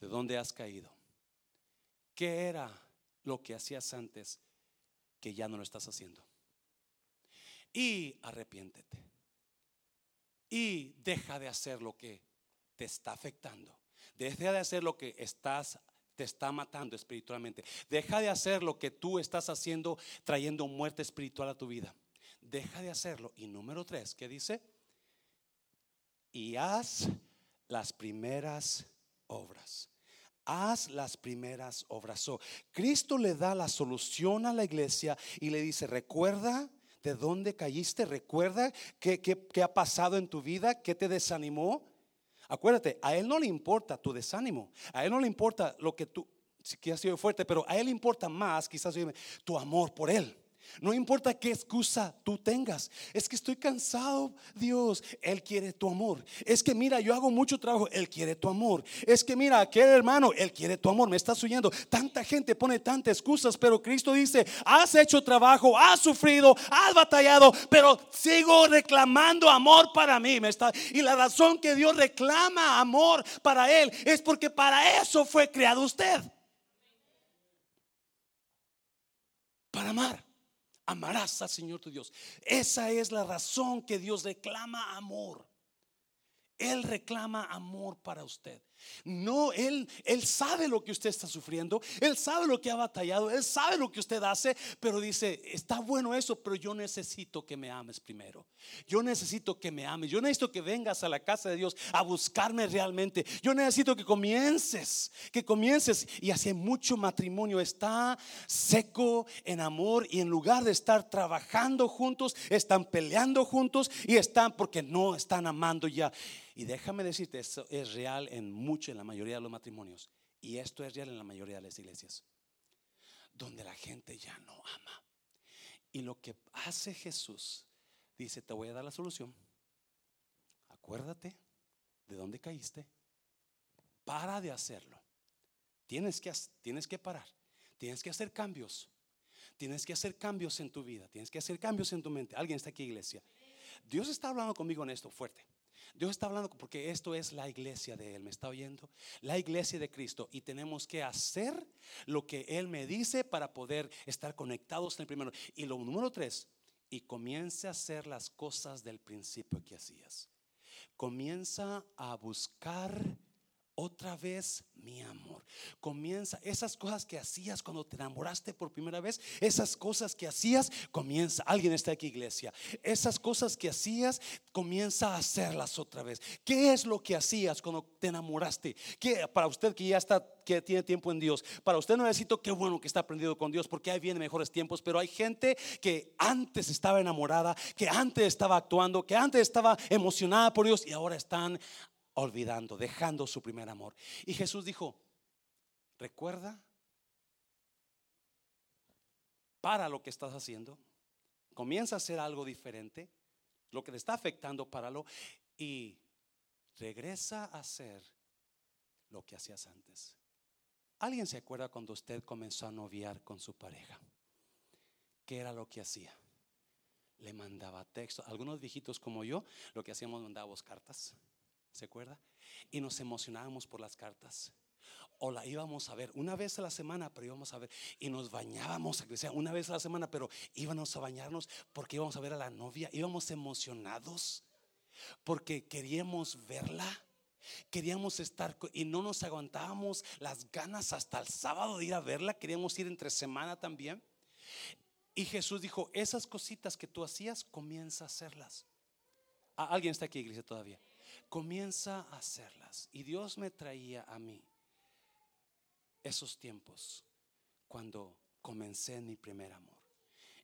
de dónde has caído. ¿Qué era lo que hacías antes que ya no lo estás haciendo? Y arrepiéntete. Y deja de hacer lo que te está afectando. Deja de hacer lo que estás te está matando espiritualmente. Deja de hacer lo que tú estás haciendo trayendo muerte espiritual a tu vida. Deja de hacerlo. Y número tres, ¿qué dice? Y haz las primeras obras. Haz las primeras obras. Cristo le da la solución a la iglesia y le dice, recuerda de dónde caíste, recuerda qué, qué ha pasado en tu vida, qué te desanimó. Acuérdate, a Él no le importa tu desánimo, a Él no le importa lo que tú, si que has sido fuerte, pero a Él le importa más, quizás tu amor por Él. No importa qué excusa tú tengas. Es que estoy cansado, Dios. Él quiere tu amor. Es que mira, yo hago mucho trabajo. Él quiere tu amor. Es que mira, aquel hermano, Él quiere tu amor. Me estás oyendo. Tanta gente pone tantas excusas, pero Cristo dice, has hecho trabajo, has sufrido, has batallado, pero sigo reclamando amor para mí. Y la razón que Dios reclama amor para Él es porque para eso fue creado usted. Para amar amarás al Señor tu Dios. Esa es la razón que Dios reclama amor. Él reclama amor para usted. No, él, él sabe lo que usted está sufriendo, él sabe lo que ha batallado, él sabe lo que usted hace, pero dice, está bueno eso, pero yo necesito que me ames primero. Yo necesito que me ames, yo necesito que vengas a la casa de Dios a buscarme realmente. Yo necesito que comiences, que comiences. Y hace mucho matrimonio está seco en amor y en lugar de estar trabajando juntos, están peleando juntos y están porque no están amando ya. Y déjame decirte, eso es real en mucho, en la mayoría de los matrimonios. Y esto es real en la mayoría de las iglesias. Donde la gente ya no ama. Y lo que hace Jesús, dice, te voy a dar la solución. Acuérdate de dónde caíste. Para de hacerlo. Tienes que, tienes que parar. Tienes que hacer cambios. Tienes que hacer cambios en tu vida. Tienes que hacer cambios en tu mente. Alguien está aquí, iglesia. Dios está hablando conmigo en esto fuerte. Dios está hablando porque esto es la iglesia de Él, ¿me está oyendo? La iglesia de Cristo y tenemos que hacer lo que Él me dice para poder estar conectados en el primero. Y lo número tres, y comience a hacer las cosas del principio que hacías. Comienza a buscar otra vez mi amor. Comienza esas cosas que hacías cuando te enamoraste por primera vez, esas cosas que hacías, comienza, alguien está aquí iglesia, esas cosas que hacías, comienza a hacerlas otra vez. ¿Qué es lo que hacías cuando te enamoraste? ¿Qué, para usted que ya está, que tiene tiempo en Dios, para usted no necesito, qué bueno que está aprendido con Dios, porque ahí vienen mejores tiempos, pero hay gente que antes estaba enamorada, que antes estaba actuando, que antes estaba emocionada por Dios y ahora están olvidando, dejando su primer amor. Y Jesús dijo, recuerda, para lo que estás haciendo, comienza a hacer algo diferente, lo que te está afectando, páralo y regresa a hacer lo que hacías antes. ¿Alguien se acuerda cuando usted comenzó a noviar con su pareja? ¿Qué era lo que hacía? Le mandaba texto. Algunos viejitos como yo, lo que hacíamos mandábamos cartas. ¿Se acuerda? Y nos emocionábamos por las cartas. o la íbamos a ver una vez a la semana, pero íbamos a ver y nos bañábamos, una vez a la semana, pero íbamos a bañarnos porque íbamos a ver a la novia, íbamos emocionados porque queríamos verla. Queríamos estar y no nos aguantábamos las ganas hasta el sábado de ir a verla. Queríamos ir entre semana también. Y Jesús dijo, esas cositas que tú hacías, comienza a hacerlas. ¿Alguien está aquí, iglesia, todavía? Comienza a hacerlas. Y Dios me traía a mí esos tiempos cuando comencé en mi primer amor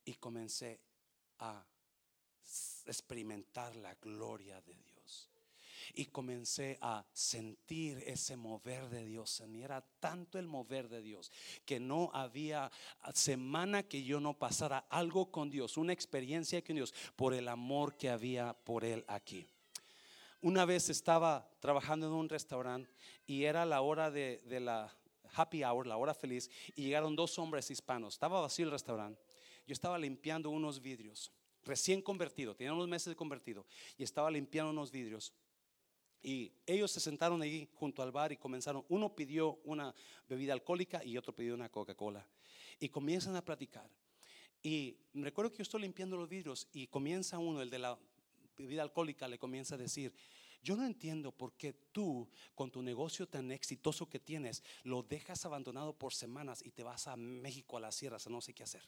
y comencé a experimentar la gloria de Dios. Y comencé a sentir ese mover de Dios en mí. Era tanto el mover de Dios que no había semana que yo no pasara algo con Dios, una experiencia con Dios, por el amor que había por Él aquí. Una vez estaba trabajando en un restaurante y era la hora de, de la happy hour, la hora feliz, y llegaron dos hombres hispanos. Estaba vacío el restaurante. Yo estaba limpiando unos vidrios, recién convertido, tenía unos meses de convertido, y estaba limpiando unos vidrios. Y ellos se sentaron ahí junto al bar y comenzaron. Uno pidió una bebida alcohólica y otro pidió una Coca-Cola. Y comienzan a platicar. Y recuerdo que yo estoy limpiando los vidrios y comienza uno, el de la bebida alcohólica, le comienza a decir, yo no entiendo por qué tú, con tu negocio tan exitoso que tienes, lo dejas abandonado por semanas y te vas a México a las sierras a no sé qué hacer.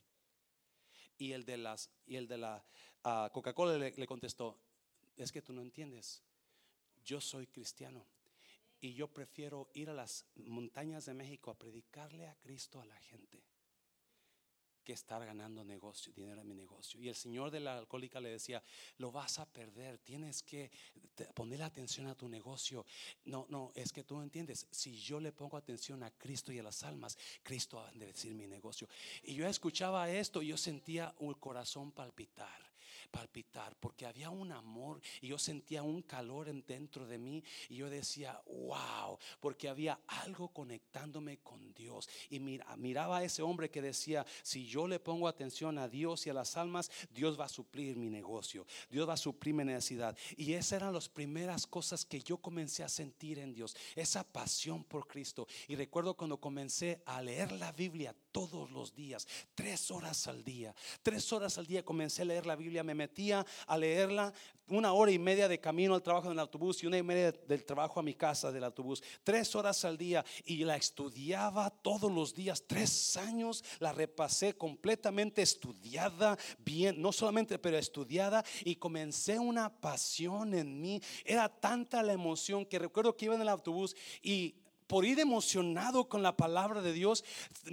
Y el de, las, y el de la ah, Coca-Cola le, le contestó, es que tú no entiendes. Yo soy cristiano y yo prefiero ir a las montañas de México a predicarle a Cristo a la gente que estar ganando negocio, dinero en mi negocio. Y el señor de la alcohólica le decía, lo vas a perder, tienes que poner atención a tu negocio. No, no, es que tú no entiendes, si yo le pongo atención a Cristo y a las almas, Cristo va a decir mi negocio. Y yo escuchaba esto y yo sentía un corazón palpitar palpitar porque había un amor y yo sentía un calor dentro de mí y yo decía, wow, porque había algo conectándome con Dios. Y mira, miraba a ese hombre que decía, si yo le pongo atención a Dios y a las almas, Dios va a suplir mi negocio, Dios va a suplir mi necesidad. Y esas eran las primeras cosas que yo comencé a sentir en Dios, esa pasión por Cristo. Y recuerdo cuando comencé a leer la Biblia todos los días, tres horas al día, tres horas al día comencé a leer la Biblia, metía a leerla una hora y media de camino al trabajo en el autobús y una y media del trabajo a mi casa del autobús, tres horas al día y la estudiaba todos los días, tres años la repasé completamente estudiada, bien, no solamente, pero estudiada y comencé una pasión en mí, era tanta la emoción que recuerdo que iba en el autobús y por ir emocionado con la palabra de Dios,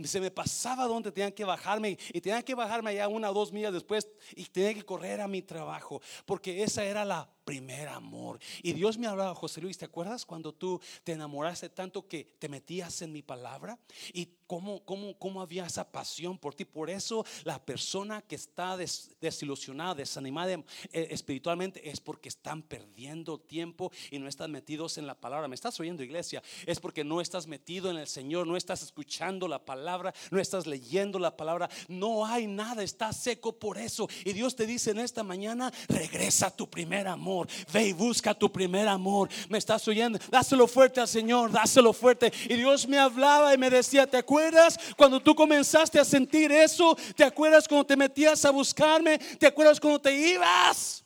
se me pasaba donde tenía que bajarme y tenía que bajarme allá una o dos millas después y tenía que correr a mi trabajo, porque esa era la primer amor. Y Dios me hablaba, José Luis, ¿te acuerdas cuando tú te enamoraste tanto que te metías en mi palabra? Y cómo, cómo, cómo había esa pasión por ti. Por eso la persona que está desilusionada, desanimada eh, espiritualmente, es porque están perdiendo tiempo y no están metidos en la palabra. ¿Me estás oyendo, iglesia? Es porque no estás metido en el Señor, no estás escuchando la palabra, no estás leyendo la palabra. No hay nada, está seco por eso. Y Dios te dice en esta mañana, regresa a tu primer amor Ve y busca tu primer amor. ¿Me estás oyendo? Dáselo fuerte al Señor, dáselo fuerte. Y Dios me hablaba y me decía, ¿te acuerdas cuando tú comenzaste a sentir eso? ¿Te acuerdas cuando te metías a buscarme? ¿Te acuerdas cuando te ibas?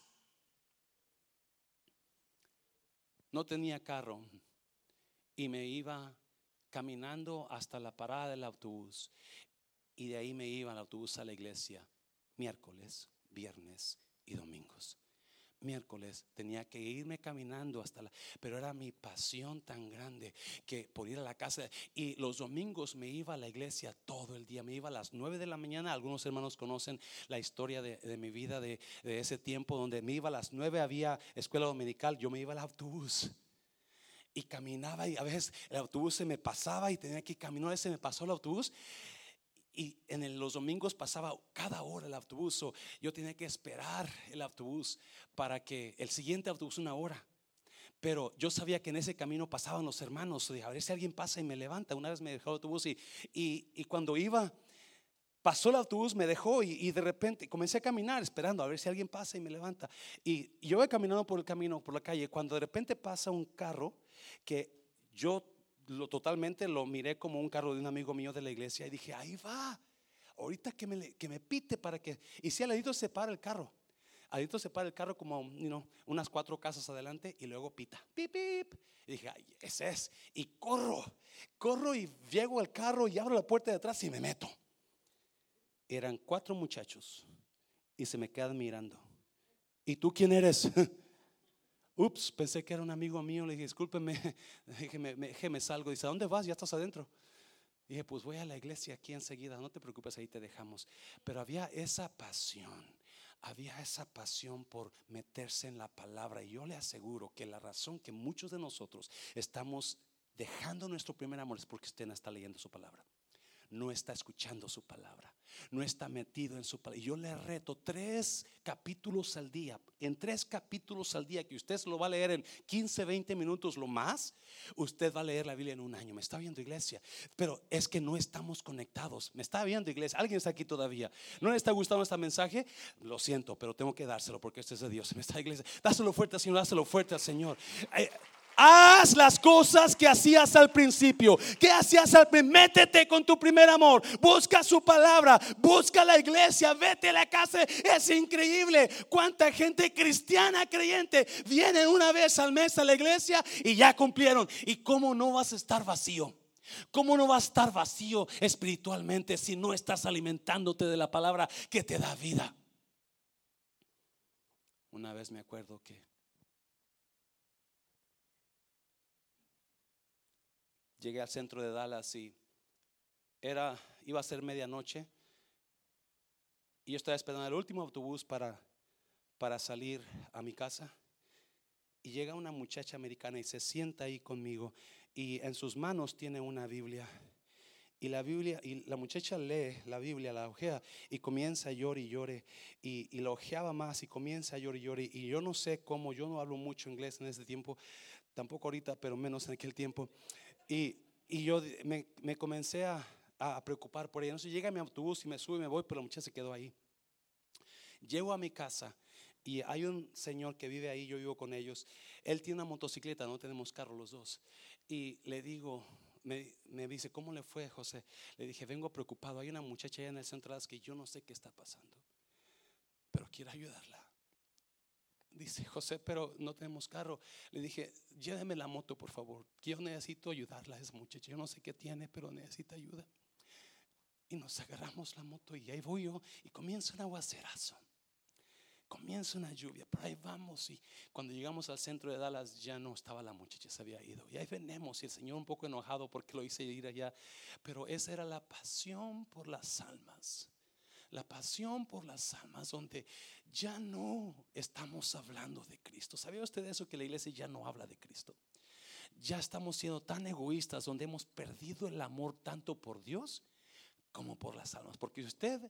No tenía carro y me iba caminando hasta la parada del autobús y de ahí me iba al autobús a la iglesia miércoles, viernes y domingos miércoles tenía que irme caminando hasta la, pero era mi pasión tan grande que por ir a la casa y los domingos me iba a la iglesia todo el día, me iba a las nueve de la mañana, algunos hermanos conocen la historia de, mi vida de, de, ese tiempo donde me iba a las nueve había escuela dominical, yo me iba al autobús. Y caminaba y a veces el autobús se me pasaba y tenía que caminar, ese me pasó el autobús y en los domingos pasaba cada hora el autobús. yo tenía que esperar el autobús para que el siguiente autobús una hora. Pero yo sabía que en ese camino pasaban los hermanos. a ver si alguien pasa y me levanta. Una vez me dejó el autobús y, y, cuando iba, pasó el autobús, me dejó y, de repente comencé a caminar esperando a ver si alguien pasa y me levanta. Y yo voy caminando por el camino, por la calle, cuando de repente pasa un carro que yo lo totalmente lo miré como un carro de un amigo mío de la iglesia y dije, ahí va. Ahorita que me, que me pite para que... Y si al ladito se para el carro. Adito se para el carro como unas cuatro casas adelante y luego pita. Pip, pip. Y dije, ay, ese es. Y corro, corro y llego al carro y abro la puerta de atrás y me meto. Eran cuatro muchachos y se me quedan mirando. ¿Y tú quién eres? [laughs] Ups, pensé que era un amigo mío. Le dije, discúlpeme, [laughs] déjeme, salgo. Dice, ¿a dónde vas? Ya estás adentro. Dije, pues voy a la iglesia aquí enseguida. No te preocupes, ahí te dejamos. Pero había esa pasión, había esa pasión por meterse en la palabra. Y yo le aseguro que la razón que muchos de nosotros estamos dejando nuestro primer amor es porque usted no está leyendo su palabra no está escuchando su palabra, no está metido en su palabra. Yo le reto tres capítulos al día, en tres capítulos al día, que usted lo va a leer en 15, 20 minutos lo más, usted va a leer la Biblia en un año. Me está viendo iglesia, pero es que no estamos conectados. Me está viendo iglesia, alguien está aquí todavía. ¿No le está gustando este mensaje? Lo siento, pero tengo que dárselo porque este es de Dios. Me está iglesia, dáselo fuerte, Señor, dáselo fuerte al Señor. Haz las cosas que hacías al principio. ¿Qué hacías al principio? Métete con tu primer amor. Busca su palabra. Busca la iglesia. Vete a la casa. Es increíble cuánta gente cristiana creyente viene una vez al mes a la iglesia y ya cumplieron. ¿Y cómo no vas a estar vacío? ¿Cómo no vas a estar vacío espiritualmente si no estás alimentándote de la palabra que te da vida? Una vez me acuerdo que llegué al centro de Dallas y era, iba a ser medianoche y yo estaba esperando el último autobús para, para salir a mi casa. Y llega una muchacha americana y se sienta ahí conmigo y en sus manos tiene una Biblia. Y la Biblia, y la muchacha lee la Biblia, la ojea y comienza a llorar y llore. Y, y la ojeaba más y comienza a llorar y llore. Y yo no sé cómo, yo no hablo mucho inglés en ese tiempo, tampoco ahorita, pero menos en aquel tiempo. Y, yo me, comencé a, preocupar por ella. No sé, llega mi autobús y me sube y me voy, pero la muchacha se quedó ahí. Llego a mi casa y hay un señor que vive ahí, yo vivo con ellos. Él tiene una motocicleta, no tenemos carro los dos. Y le digo, me, dice, ¿cómo le fue, José? Le dije, vengo preocupado. Hay una muchacha allá en el centro que yo no sé qué está pasando, pero quiero ayudarla. Dice José, pero no tenemos carro. Le dije, lléveme la moto, por favor. Yo necesito ayudarla a esa muchacha. Yo no sé qué tiene, pero necesita ayuda. Y nos agarramos la moto y ahí voy yo y comienza un aguacerazo. Comienza una lluvia, pero ahí vamos. Y cuando llegamos al centro de Dallas ya no estaba la muchacha, se había ido. Y ahí venimos y el Señor un poco enojado porque lo hice ir allá. Pero esa era la pasión por las almas la pasión por las almas, donde ya no estamos hablando de Cristo. ¿Sabía usted eso que la iglesia ya no habla de Cristo? Ya estamos siendo tan egoístas, donde hemos perdido el amor tanto por Dios como por las almas. Porque usted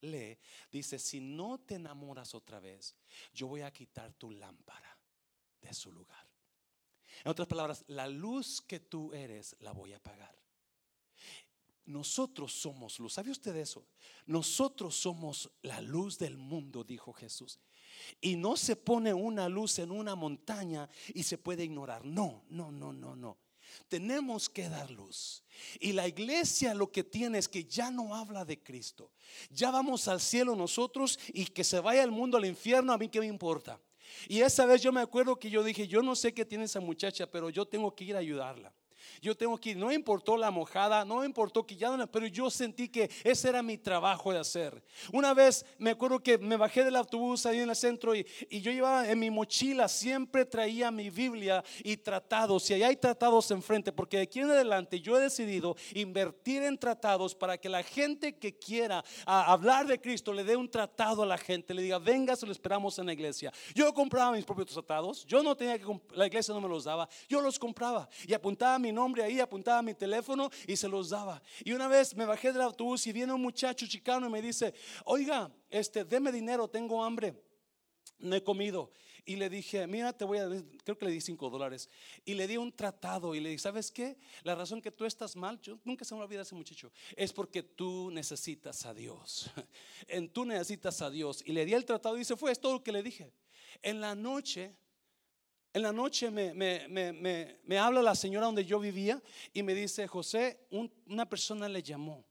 lee, dice, si no te enamoras otra vez, yo voy a quitar tu lámpara de su lugar. En otras palabras, la luz que tú eres la voy a apagar. Nosotros somos luz. ¿Sabe usted eso? Nosotros somos la luz del mundo, dijo Jesús. Y no se pone una luz en una montaña y se puede ignorar. No, no, no, no, no. Tenemos que dar luz. Y la iglesia lo que tiene es que ya no habla de Cristo. Ya vamos al cielo nosotros y que se vaya el mundo al infierno, a mí qué me importa. Y esa vez yo me acuerdo que yo dije, yo no sé qué tiene esa muchacha, pero yo tengo que ir a ayudarla. Yo tengo que ir. No importó la mojada, no importó que ya no, pero yo sentí que ese era mi trabajo de hacer. Una vez me acuerdo que me bajé del autobús ahí en el centro y, yo llevaba en mi mochila, siempre traía mi Biblia y tratados. Y ahí hay tratados enfrente, porque de aquí en adelante yo he decidido invertir en tratados para que la gente que quiera hablar de Cristo le dé un tratado a la gente, le diga, venga, se lo esperamos en la iglesia. Yo compraba mis propios tratados, yo no tenía que, la iglesia no me los daba, yo los compraba y apuntaba mi nombre ahí, apuntaba mi teléfono y se los daba. Y una vez me bajé del autobús y viene un muchacho chicano y me dice, oiga, este, deme dinero, tengo hambre, no he comido. Y le dije, mira, te voy a, creo que le di cinco dólares. Y le di un tratado y le dije, ¿sabes qué? La razón que tú estás mal, yo nunca se me olvida ese muchacho, es porque tú necesitas a Dios. [laughs] En tú necesitas a Dios. Y le di el tratado y se fue, es todo lo que le dije. En la noche En la noche me, me, me, me, habla la señora donde yo vivía y me dice, José, una persona le llamó.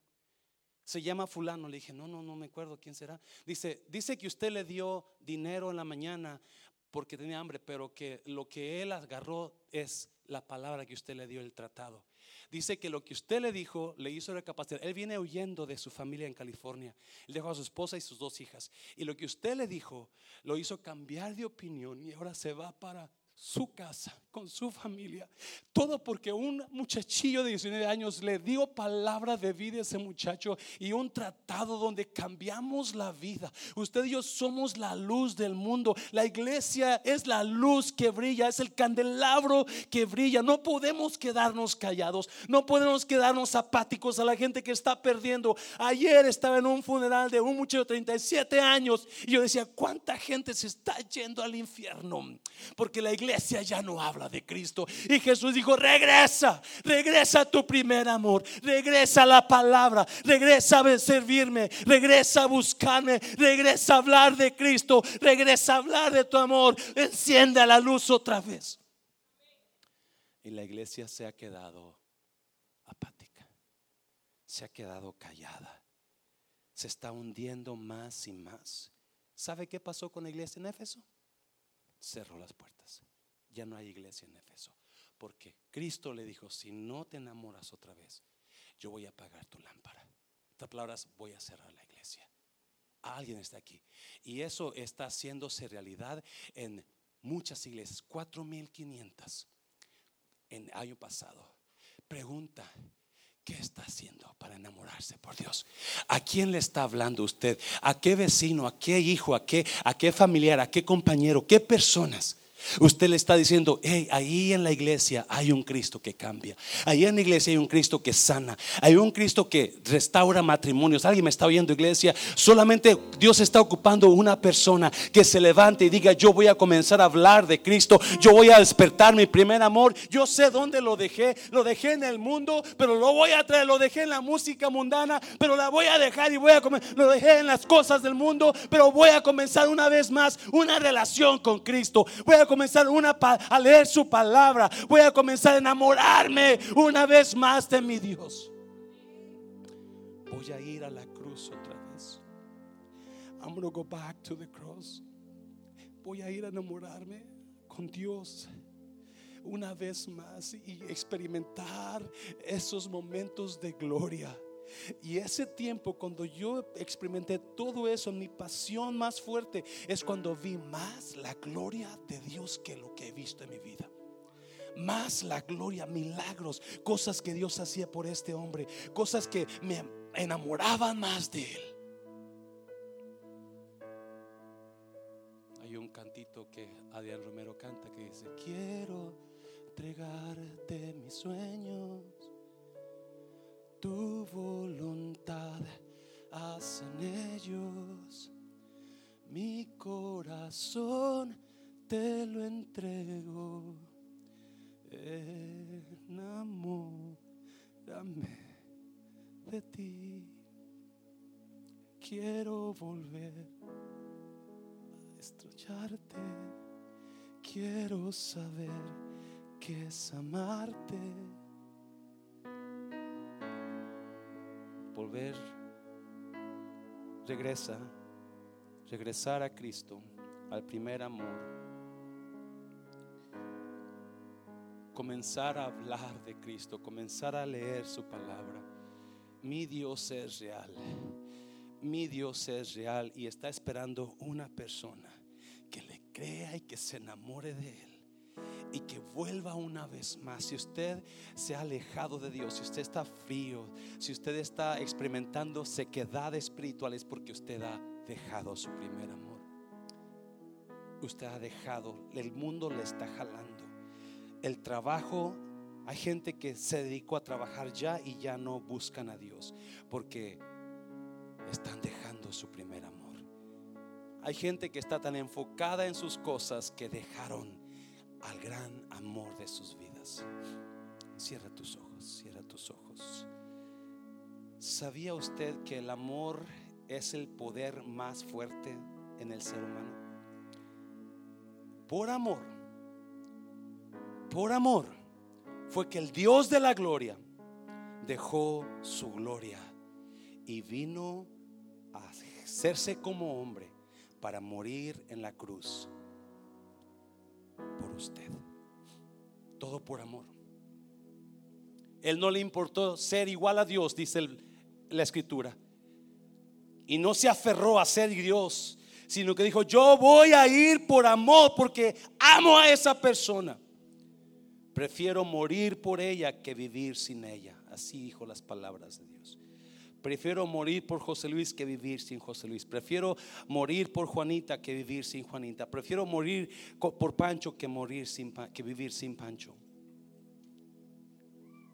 Se llama fulano. Le dije, no, no, no me acuerdo quién será. Dice, dice que usted le dio dinero en la mañana porque tenía hambre, pero que lo que él agarró es la palabra que usted le dio el tratado. Dice que lo que usted le dijo le hizo recapacitar. Él viene huyendo de su familia en California. Él dejó a su esposa y sus dos hijas. Y lo que usted le dijo lo hizo cambiar de opinión y ahora se va para su casa, con su familia. Todo porque un muchachillo de 19 años le dio palabra de vida a ese muchacho y un tratado donde cambiamos la vida. Usted y yo somos la luz del mundo. La iglesia es la luz que brilla, es el candelabro que brilla. No podemos quedarnos callados, no podemos quedarnos apáticos a la gente que está perdiendo. Ayer estaba en un funeral de un muchacho de 37 años y yo decía, ¿cuánta gente se está yendo al infierno? Porque la iglesia iglesia ya no habla de Cristo. Y Jesús dijo, regresa, regresa a tu primer amor, regresa a la palabra, regresa a servirme, regresa a buscarme, regresa a hablar de Cristo, regresa a hablar de tu amor, enciende la luz otra vez. Y la iglesia se ha quedado apática, se ha quedado callada, se está hundiendo más y más. ¿Sabe qué pasó con la iglesia en Éfeso? Cerró las puertas ya no hay iglesia en Efeso. Porque Cristo le dijo, si no te enamoras otra vez, yo voy a apagar tu lámpara. Estas palabras, voy a cerrar la iglesia. Alguien está aquí. Y eso está haciéndose realidad en muchas iglesias, 4.500 en año pasado. Pregunta, ¿Qué está haciendo para enamorarse por Dios? ¿A quién le está hablando usted? ¿A qué vecino? ¿A qué hijo? ¿A qué, a qué familiar? ¿A qué compañero? ¿Qué personas? Usted le está diciendo, hey, ahí en la iglesia hay un Cristo que cambia. Ahí en la iglesia hay un Cristo que sana. Hay un Cristo que restaura matrimonios. Alguien me está oyendo, iglesia. Solamente Dios está ocupando una persona que se levante y diga, yo voy a comenzar a hablar de Cristo. Yo voy a despertar mi primer amor. Yo sé dónde lo dejé. Lo dejé en el mundo, pero lo voy a traer. Lo dejé en la música mundana, pero la voy a dejar y voy a comer. Lo dejé en las cosas del mundo, pero voy a comenzar una vez más una relación con Cristo. Voy a comenzar una, a leer su palabra. Voy a comenzar a enamorarme una vez más de mi Dios. Voy a ir a la cruz otra vez. I'm going go back to the cross. Voy a ir a enamorarme con Dios una vez más y experimentar esos momentos de gloria. Y ese tiempo, cuando yo experimenté todo eso, mi pasión más fuerte es cuando vi más la gloria de Dios que lo que he visto en mi vida más la gloria, milagros, cosas que Dios hacía por este hombre, cosas que me enamoraban más de él. Hay un cantito que Adrián Romero canta que dice, quiero entregarte mis sueños tu voluntad hacen ellos. Mi corazón te lo entrego. Enamórame de ti. Quiero volver a estrecharte. Quiero saber que es amarte volver, regresa, regresar a Cristo, al primer amor. Comenzar a hablar de Cristo, comenzar a leer su palabra. Mi Dios es real. Mi Dios es real y está esperando una persona que le crea y que se enamore de Él y que vuelva una vez más. Si usted se ha alejado de Dios, si usted está frío, si usted está experimentando sequedad espiritual, es porque usted ha dejado su primer amor. Usted ha dejado, el mundo le está jalando. El trabajo, hay gente que se dedicó a trabajar ya y ya no buscan a Dios porque están dejando su primer amor. Hay gente que está tan enfocada en sus cosas que dejaron al gran amor de sus vidas. Cierra tus ojos, cierra tus ojos. ¿Sabía usted que el amor es el poder más fuerte en el ser humano? Por amor, por amor fue que el Dios de la gloria dejó su gloria y vino a hacerse como hombre para morir en la cruz por usted. Todo por amor. Él no le importó ser igual a Dios, dice la escritura. Y no se aferró a ser Dios, sino que dijo, yo voy a ir por amor porque amo a esa persona. Prefiero morir por ella que vivir sin ella. Así dijo las palabras de Dios. Prefiero morir por José Luis que vivir sin José Luis. Prefiero morir por Juanita que vivir sin Juanita. Prefiero morir por Pancho que morir sin que vivir sin Pancho.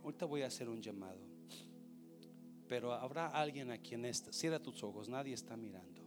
Ahorita voy a hacer un llamado. Pero habrá alguien aquí en esta. Cierra tus ojos, nadie está mirando.